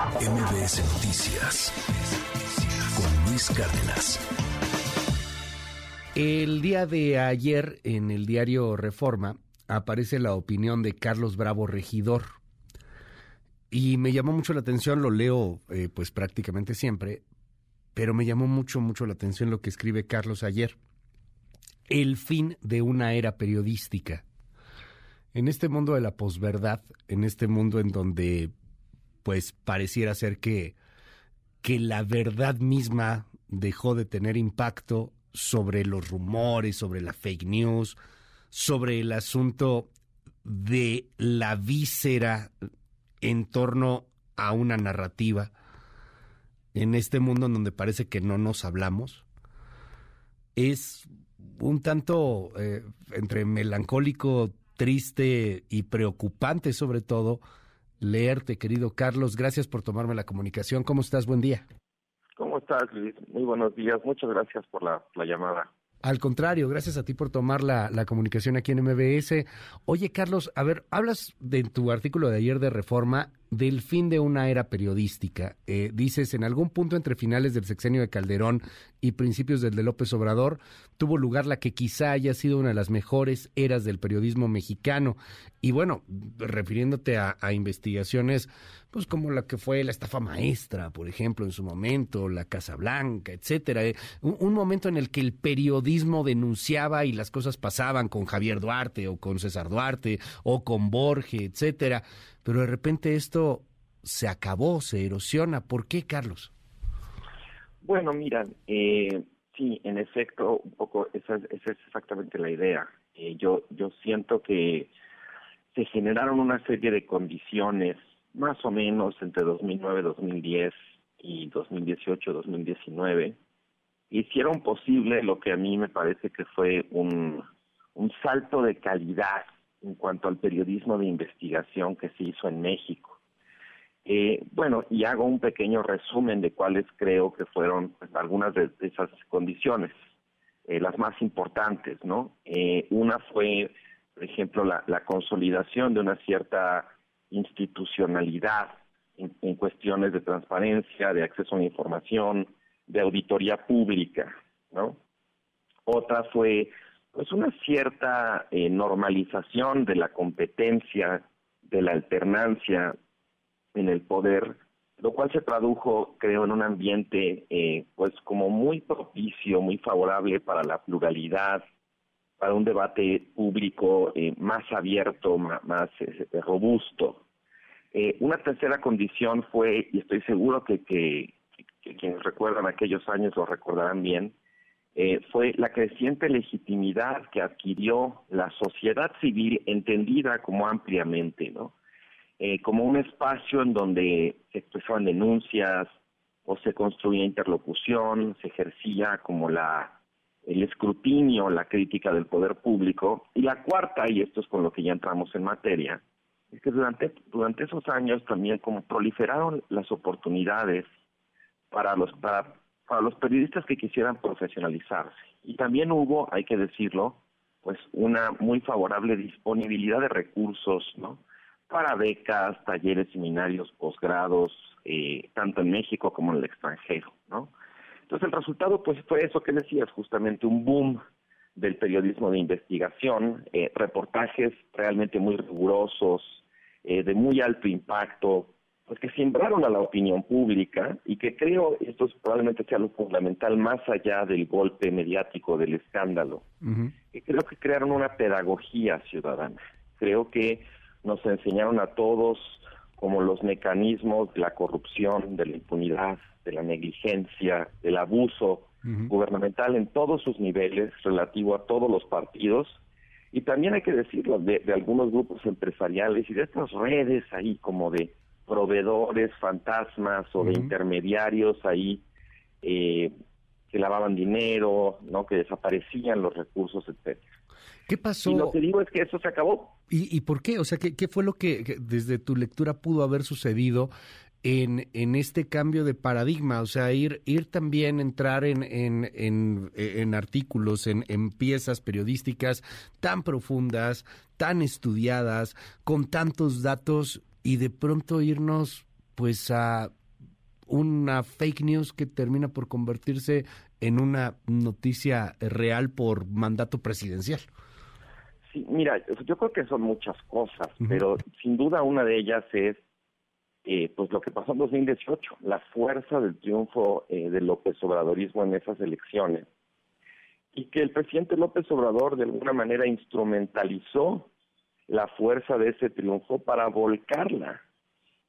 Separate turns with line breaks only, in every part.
MBS Noticias con Luis Cárdenas.
El día de ayer en el diario Reforma aparece la opinión de Carlos Bravo Regidor. Y me llamó mucho la atención, lo leo eh, pues prácticamente siempre, pero me llamó mucho, mucho la atención lo que escribe Carlos ayer. El fin de una era periodística. En este mundo de la posverdad, en este mundo en donde pues pareciera ser que, que la verdad misma dejó de tener impacto sobre los rumores, sobre la fake news, sobre el asunto de la víscera en torno a una narrativa en este mundo en donde parece que no nos hablamos, es un tanto eh, entre melancólico, triste y preocupante sobre todo leerte, querido Carlos. Gracias por tomarme la comunicación. ¿Cómo estás? Buen día.
¿Cómo estás, Luis? Muy buenos días. Muchas gracias por la, llamada.
Al contrario, gracias a ti por tomar la, la, comunicación aquí en MBS. Oye, Carlos, a ver, hablas de tu artículo de ayer de Reforma del fin de una era periodística. Eh, dices, en algún punto entre finales del sexenio de Calderón y principios del de López Obrador, tuvo lugar la que quizá haya sido una de las mejores eras del periodismo mexicano. Y bueno, refiriéndote a, investigaciones, pues como la que fue la estafa maestra, por ejemplo, en su momento, la Casa Blanca, etcétera. Eh, un, un momento en el que el periodismo denunciaba y las cosas pasaban con Javier Duarte o con César Duarte o con Borges, etcétera pero de repente esto se acabó, se erosiona. ¿Por qué, Carlos?
Bueno, mira, eh, sí, en efecto, un poco esa, es exactamente la idea. Eh, yo, yo siento que se generaron una serie de condiciones, más o menos entre 2009, 2010 y 2018, 2019, hicieron posible lo que a mí me parece que fue un, un salto de calidad en cuanto al periodismo de investigación que se hizo en México. Eh, bueno, y hago un pequeño resumen de cuáles creo que fueron pues, algunas de, esas condiciones, eh, las más importantes, ¿no? Eh, una fue, por ejemplo, la, consolidación de una cierta institucionalidad en, en, cuestiones de transparencia, de acceso a la información, de auditoría pública, ¿no? Otra fue pues una cierta eh, normalización de la competencia, de la alternancia en el poder, lo cual se tradujo, creo, en un ambiente eh, pues como muy propicio, muy favorable para la pluralidad, para un debate público eh, más abierto, más, robusto. una tercera condición fue, y estoy seguro que, que quienes recuerdan aquellos años lo recordarán bien, eh, fue la creciente legitimidad que adquirió la sociedad civil entendida como ampliamente, ¿no? Eh, como un espacio en donde se expresaban denuncias o se construía interlocución, se ejercía como la el escrutinio, la crítica del poder público. Y la cuarta, y esto es con lo que ya entramos en materia, es que durante, durante esos años también como proliferaron las oportunidades para los para para los periodistas que quisieran profesionalizarse. Y también hubo, hay que decirlo, pues una muy favorable disponibilidad de recursos, ¿no? Para becas, talleres, seminarios, posgrados, eh, tanto en México como en el extranjero, ¿no? Entonces el resultado, pues, fue eso que decías, justamente un boom del periodismo de investigación, eh, reportajes realmente muy rigurosos, eh, de muy alto impacto, pues que sembraron a la opinión pública y que creo esto probablemente sea lo fundamental más allá del golpe mediático del escándalo. Que creo que crearon una pedagogía ciudadana. Creo que nos enseñaron a todos como los mecanismos de la corrupción de la impunidad de la negligencia del abuso gubernamental en todos sus niveles relativo a todos los partidos. Y también hay que decirlo de algunos grupos empresariales y de estas redes ahí como de proveedores fantasmas o de intermediarios ahí eh, que lavaban dinero, no que desaparecían los recursos, etcétera.
¿Qué pasó?
Y lo que digo es que eso se acabó.
¿Y, por qué? O sea, ¿qué, fue lo que, desde tu lectura pudo haber sucedido en, en este cambio de paradigma? O sea, ir, ir también, entrar en, en, en, en artículos, en, en piezas periodísticas tan profundas, tan estudiadas, con tantos datos y de pronto irnos pues a una fake news que termina por convertirse en una noticia real por mandato presidencial.
Sí, mira, yo creo que son muchas cosas, pero sin duda una de ellas es eh, pues lo que pasó en 2018, la fuerza del triunfo eh, del López Obradorismo en esas elecciones y que el presidente López Obrador de alguna manera instrumentalizó la fuerza de ese triunfo para volcarla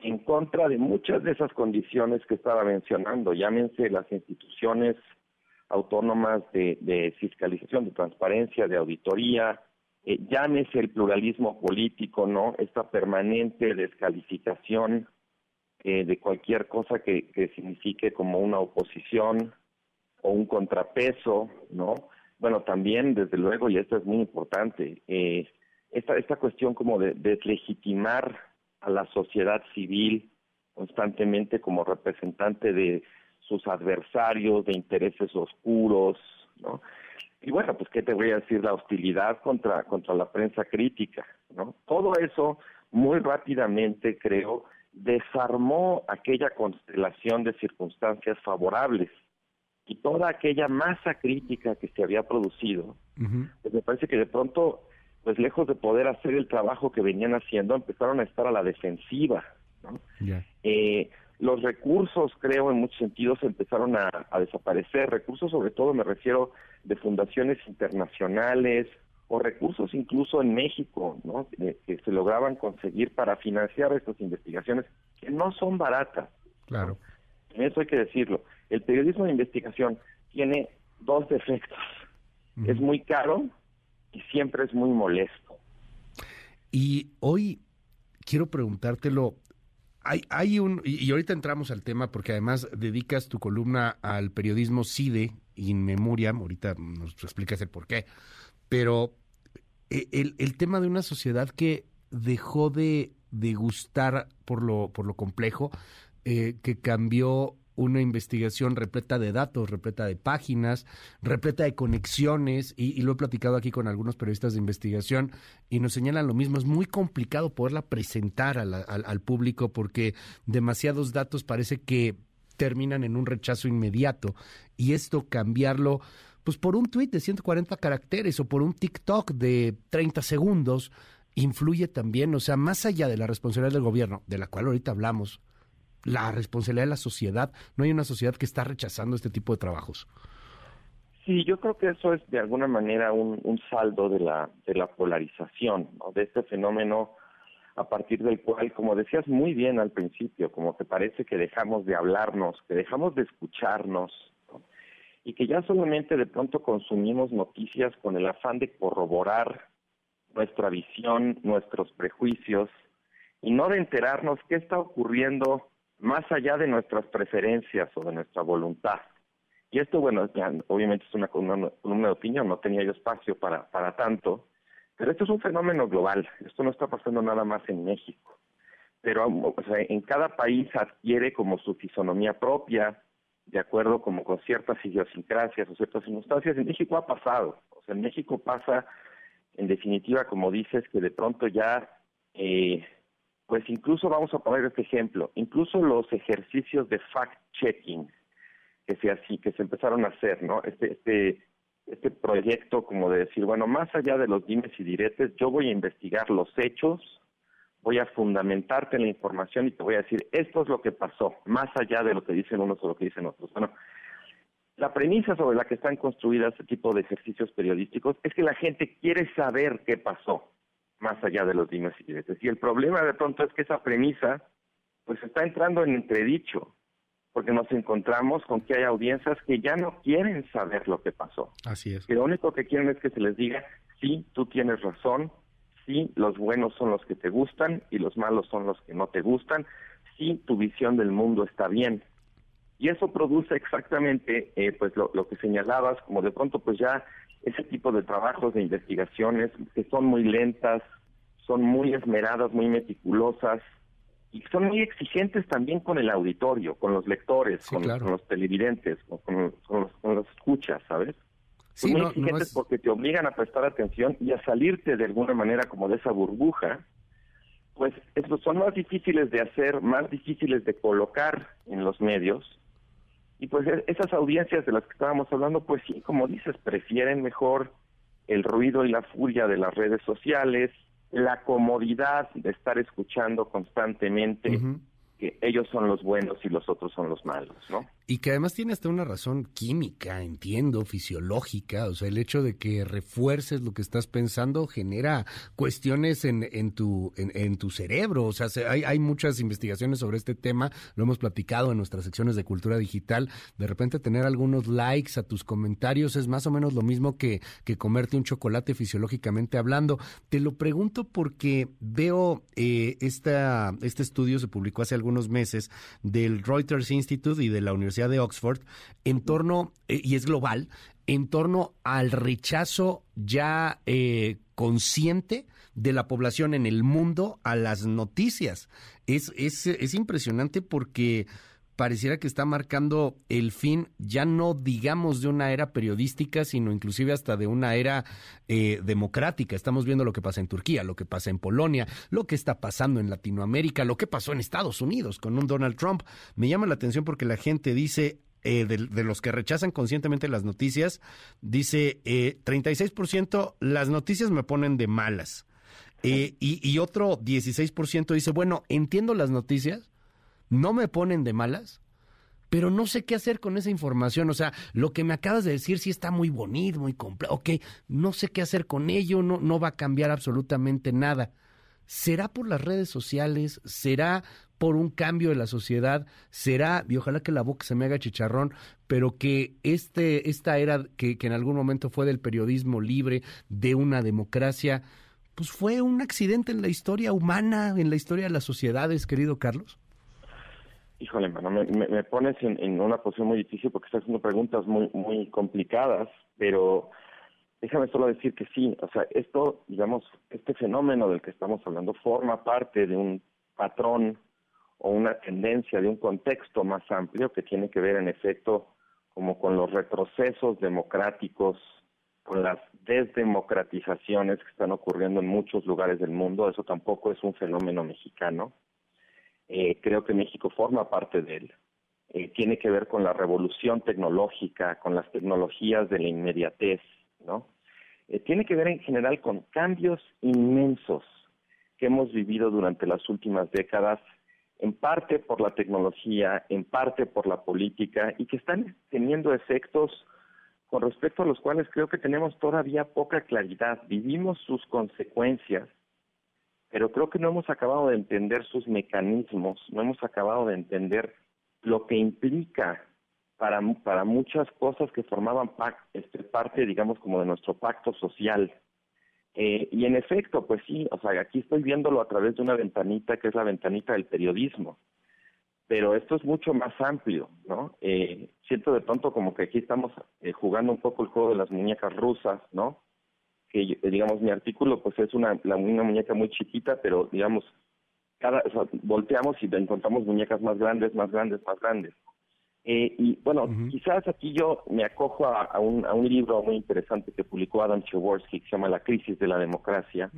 en contra de muchas de esas condiciones que estaba mencionando, llámense las instituciones autónomas de, fiscalización, de transparencia, de auditoría, eh, llámese el pluralismo político, ¿no? Esta permanente descalificación eh, de cualquier cosa que, que signifique como una oposición o un contrapeso, ¿no? Bueno, también, desde luego, y esto es muy importante, eh, esta, esta cuestión como de deslegitimar a la sociedad civil constantemente como representante de sus adversarios, de intereses oscuros, ¿no? Y bueno, pues qué te voy a decir, la hostilidad contra, contra la prensa crítica, ¿no? Todo eso muy rápidamente, creo, desarmó aquella constelación de circunstancias favorables y toda aquella masa crítica que se había producido, pues me parece que de pronto pues lejos de poder hacer el trabajo que venían haciendo, empezaron a estar a la defensiva. Eh, los recursos, creo, en muchos sentidos empezaron a, desaparecer. Recursos, sobre todo, me refiero de fundaciones internacionales o recursos incluso en México, ¿no? que se lograban conseguir para financiar estas investigaciones, que no son baratas.
Claro.
Eso hay que decirlo. El periodismo de investigación tiene dos defectos. Es muy caro y siempre es muy molesto.
Y hoy quiero preguntártelo, hay, hay un, y ahorita entramos al tema porque además dedicas tu columna al periodismo CIDE, in memoriam, ahorita nos explicas el por qué, pero eh, el, el tema de una sociedad que dejó de, de gustar por lo, por lo complejo, eh, que cambió una investigación repleta de datos, repleta de páginas, repleta de conexiones, y, lo he platicado aquí con algunos periodistas de investigación, y nos señalan lo mismo, es muy complicado poderla presentar al, público porque demasiados datos parece que terminan en un rechazo inmediato, y esto cambiarlo pues por un tweet de 140 caracteres o por un TikTok de 30 segundos, influye también, o sea, más allá de la responsabilidad del gobierno, de la cual ahorita hablamos, la responsabilidad de la sociedad. No hay una sociedad que está rechazando este tipo de trabajos.
Sí, yo creo que eso es de alguna manera un, saldo de la, de la polarización, de este fenómeno a partir del cual, como decías muy bien al principio, como que parece que dejamos de hablarnos, que dejamos de escucharnos, y que ya solamente de pronto consumimos noticias con el afán de corroborar nuestra visión, nuestros prejuicios, y no de enterarnos qué está ocurriendo más allá de nuestras preferencias o de nuestra voluntad. Y esto, bueno, obviamente es una columna, de opinión, no tenía yo espacio para, para tanto, pero esto es un fenómeno global, esto no está pasando nada más en México. Pero o sea, en cada país adquiere como su fisonomía propia, de acuerdo como con ciertas idiosincrasias o ciertas circunstancias. En México ha pasado, o sea, en México pasa, en definitiva, como dices, que de pronto ya eh, pues incluso vamos a poner este ejemplo, incluso los ejercicios de fact-checking que se así que se empezaron a hacer, ¿no? Este este este proyecto como de decir, bueno, más allá de los dimes y diretes, yo voy a investigar los hechos, voy a fundamentarte la información y te voy a decir, esto es lo que pasó, más allá de lo que dicen unos o lo que dicen otros. Bueno, la premisa sobre la que están construidas este tipo de ejercicios periodísticos es que la gente quiere saber qué pasó más allá de los dimes y diretes. Y el problema de pronto es que esa premisa pues está entrando en entredicho, porque nos encontramos con que hay audiencias que ya no quieren saber lo que pasó.
Así es.
Que lo único que quieren es que se les diga, sí, tú tienes razón, sí, los buenos son los que te gustan y los malos son los que no te gustan, sí, tu visión del mundo está bien. Y eso produce exactamente eh, pues lo, lo que señalabas, como de pronto pues ya ese tipo de trabajos de investigaciones que son muy lentas, son muy esmeradas, muy meticulosas y son muy exigentes también con el auditorio, con los lectores, con, los televidentes, con, los, escuchas, ¿sabes? son muy exigentes porque te obligan a prestar atención y a salirte de alguna manera como de esa burbuja pues son más difíciles de hacer, más difíciles de colocar en los medios. Y pues e, esas audiencias de las que estábamos hablando, pues sí, como dices, prefieren mejor el ruido y la furia de las redes sociales, la comodidad de estar escuchando constantemente que ellos son los buenos y los otros son los malos, ¿no?
Y que además tiene hasta una razón química, entiendo, fisiológica, o sea, el hecho de que refuerces lo que estás pensando genera cuestiones en, en tu, en, tu cerebro, o sea, hay, hay muchas investigaciones sobre este tema, lo hemos platicado en nuestras secciones de cultura digital, de repente tener algunos likes a tus comentarios es más o menos lo mismo que, que comerte un chocolate fisiológicamente hablando. Te lo pregunto porque veo eh, esta, este estudio se publicó hace algunos meses del Reuters Institute y de la Universidad de Oxford en torno, eh, y es global, en torno al rechazo ya eh, consciente de la población en el mundo a las noticias. Es, es, es impresionante porque pareciera que está marcando el fin, ya no digamos de una era periodística, sino inclusive hasta de una era eh, democrática. Estamos viendo lo que pasa en Turquía, lo que pasa en Polonia, lo que está pasando en Latinoamérica, lo que pasó en Estados Unidos con un Donald Trump. Me llama la atención porque la gente dice, eh, de, los que rechazan conscientemente las noticias, dice eh, 36% las noticias me ponen de malas. Eh, y, y otro 16% dice, bueno, entiendo las noticias, no me ponen de malas, pero no sé qué hacer con esa información. O sea, lo que me acabas de decir sí está muy bonito, muy complejo. Ok, no sé qué hacer con ello, no, no va a cambiar absolutamente nada. ¿Será por las redes sociales? ¿Será por un cambio de la sociedad? ¿Será, y ojalá que la boca se me haga chicharrón, pero que este, esta era que, que en algún momento fue del periodismo libre, de una democracia, pues fue un accidente en la historia humana, en la historia de las sociedades, querido Carlos?
Híjole, mano, me, pones en, una posición muy difícil porque estás haciendo preguntas muy, muy complicadas, pero déjame solo decir que sí, o sea, esto, digamos, este fenómeno del que estamos hablando forma parte de un patrón o una tendencia, de un contexto más amplio que tiene que ver, en efecto, como con los retrocesos democráticos, con las desdemocratizaciones que están ocurriendo en muchos lugares del mundo. Eso tampoco es un fenómeno mexicano eh, creo que México forma parte de él. Eh, tiene que ver con la revolución tecnológica, con las tecnologías de la inmediatez, ¿no? Eh, tiene que ver en general con cambios inmensos que hemos vivido durante las últimas décadas, en parte por la tecnología, en parte por la política, y que están teniendo efectos con respecto a los cuales creo que tenemos todavía poca claridad. Vivimos sus consecuencias pero creo que no hemos acabado de entender sus mecanismos, no hemos acabado de entender lo que implica para, para muchas cosas que formaban este, parte, digamos, como de nuestro pacto social. Eh, y en efecto, pues sí, o sea, aquí estoy viéndolo a través de una ventanita que es la ventanita del periodismo, pero esto es mucho más amplio, ¿no? Eh, siento de pronto como que aquí estamos eh, jugando un poco el juego de las muñecas rusas, ¿no? Que digamos mi artículo pues es una, la, una muñeca muy chiquita, pero digamos, cada, volteamos y encontramos muñecas más grandes, más grandes, más grandes. Eh, y bueno, quizás aquí yo me acojo a, un, a un libro muy interesante que publicó Adam Przeworski que se llama La crisis de la democracia,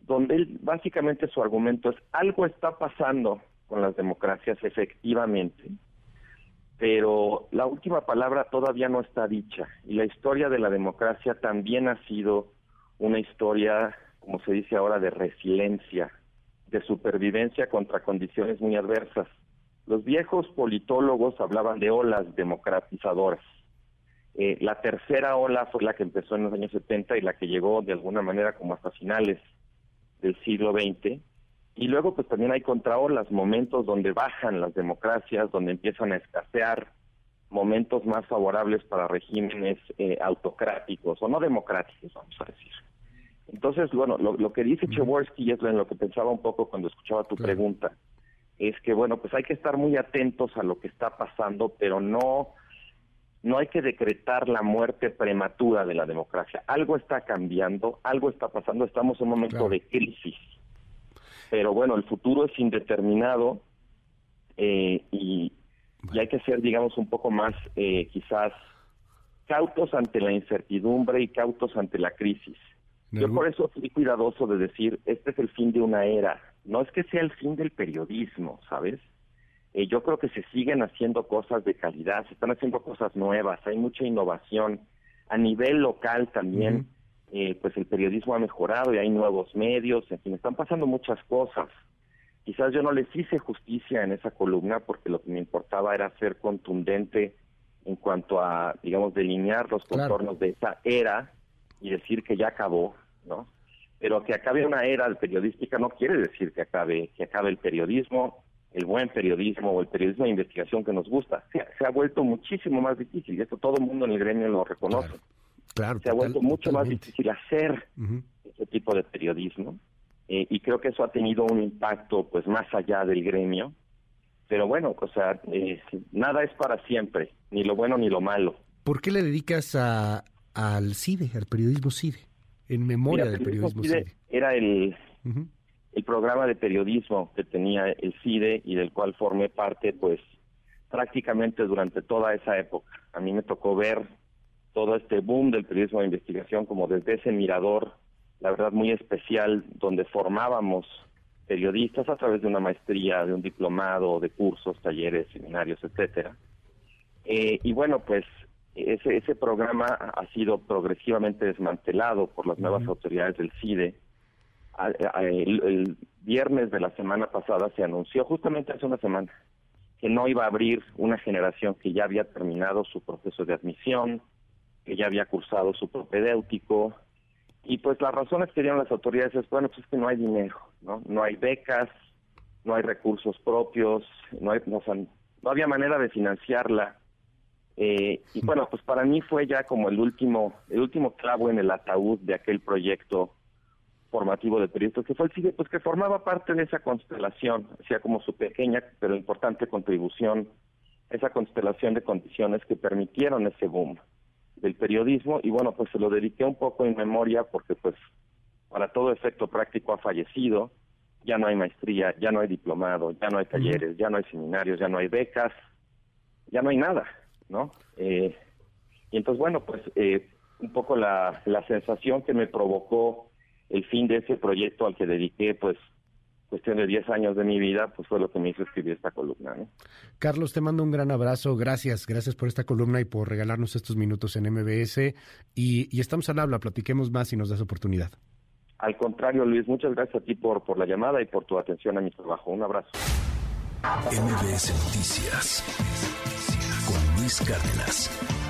donde él básicamente su argumento es algo está pasando con las democracias efectivamente, pero la última palabra todavía no está dicha y la historia de la democracia también ha sido una historia, como se dice ahora, de resiliencia, de supervivencia contra condiciones muy adversas. Los viejos politólogos hablaban de olas democratizadoras. Eh, la tercera ola fue la que empezó en los años 70 y la que llegó de alguna manera como hasta finales del siglo XX y luego pues también hay contraolas, momentos donde bajan las democracias, donde empiezan a escasear, momentos más favorables para regímenes eh, autocráticos o no democráticos, vamos a decir. Entonces, bueno, lo, que dice Cheworski, y es en lo que pensaba un poco cuando escuchaba tu pregunta, es que, bueno, pues hay que estar muy atentos a lo que está pasando, pero no, no hay que decretar la muerte prematura de la democracia. Algo está cambiando, algo está pasando, estamos en un momento de crisis pero bueno, el futuro es indeterminado eh, y, hay que ser, digamos, un poco más eh, quizás cautos ante la incertidumbre y cautos ante la crisis. Yo por eso fui cuidadoso de decir, este es el fin de una era, no es que sea el fin del periodismo, ¿sabes? Eh, yo creo que se siguen haciendo cosas de calidad, se están haciendo cosas nuevas, hay mucha innovación. A nivel local también, eh, pues el periodismo ha mejorado y hay nuevos medios, en fin, están pasando muchas cosas. Quizás yo no les hice justicia en esa columna porque lo que me importaba era ser contundente en cuanto a, digamos, delinear los contornos de esa era y decir que ya acabó, ¿no? Pero que acabe una era periodística no quiere decir que acabe, que acabe el periodismo, el buen periodismo o el periodismo de investigación que nos gusta. Se, ha vuelto muchísimo más difícil y esto todo el mundo en el gremio lo reconoce.
Claro,
se ha vuelto mucho más difícil hacer ese tipo de periodismo eh, y creo que eso ha tenido un impacto pues más allá del gremio. Pero bueno, o sea, eh, nada es para siempre, ni lo bueno ni lo malo.
¿Por qué le dedicas a, al CIDE, al periodismo CIDE, en memoria del periodismo CIDE?
Era el, el programa de periodismo que tenía el CIDE y del cual formé parte, pues prácticamente durante toda esa época. A mí me tocó ver todo este boom del periodismo de investigación como desde ese mirador, la verdad muy especial, donde formábamos periodistas a través de una maestría, de un diplomado, de cursos, talleres, seminarios, etcétera. Eh, y bueno, pues ese, ese programa ha sido progresivamente desmantelado por las nuevas autoridades del CIDE. El, viernes de la semana pasada se anunció, justamente hace una semana, que no iba a abrir una generación que ya había terminado su proceso de admisión, que ya había cursado su propedéutico, y pues las razones que dieron las autoridades es, bueno, pues es que no hay dinero, ¿no? No hay becas, no hay recursos propios, no, hay, no, no había manera de financiarla. Eh, y bueno, pues para mí fue ya como el último, el último clavo en el ataúd de aquel proyecto formativo de periodistas que fue el CIDE, pues que formaba parte de esa constelación, hacía como su pequeña pero importante contribución, esa constelación de condiciones que permitieron ese boom del periodismo y bueno, pues se lo dediqué un poco en memoria porque pues para todo efecto práctico ha fallecido, ya no hay maestría, ya no hay diplomado, ya no hay talleres, ya no hay seminarios, ya no hay becas, ya no hay nada. ¿no? Eh, y entonces, bueno, pues eh, un poco la, la sensación que me provocó el fin de ese proyecto al que dediqué, pues, cuestión de 10 años de mi vida, pues fue lo que me hizo escribir esta columna. ¿no?
Carlos, te mando un gran abrazo, gracias, gracias por esta columna y por regalarnos estos minutos en MBS y, y estamos al habla, platiquemos más y nos das oportunidad.
Al contrario, Luis, muchas gracias a ti por, por la llamada y por tu atención a mi trabajo. Un abrazo.
MBS Noticias Luis Cárdenas.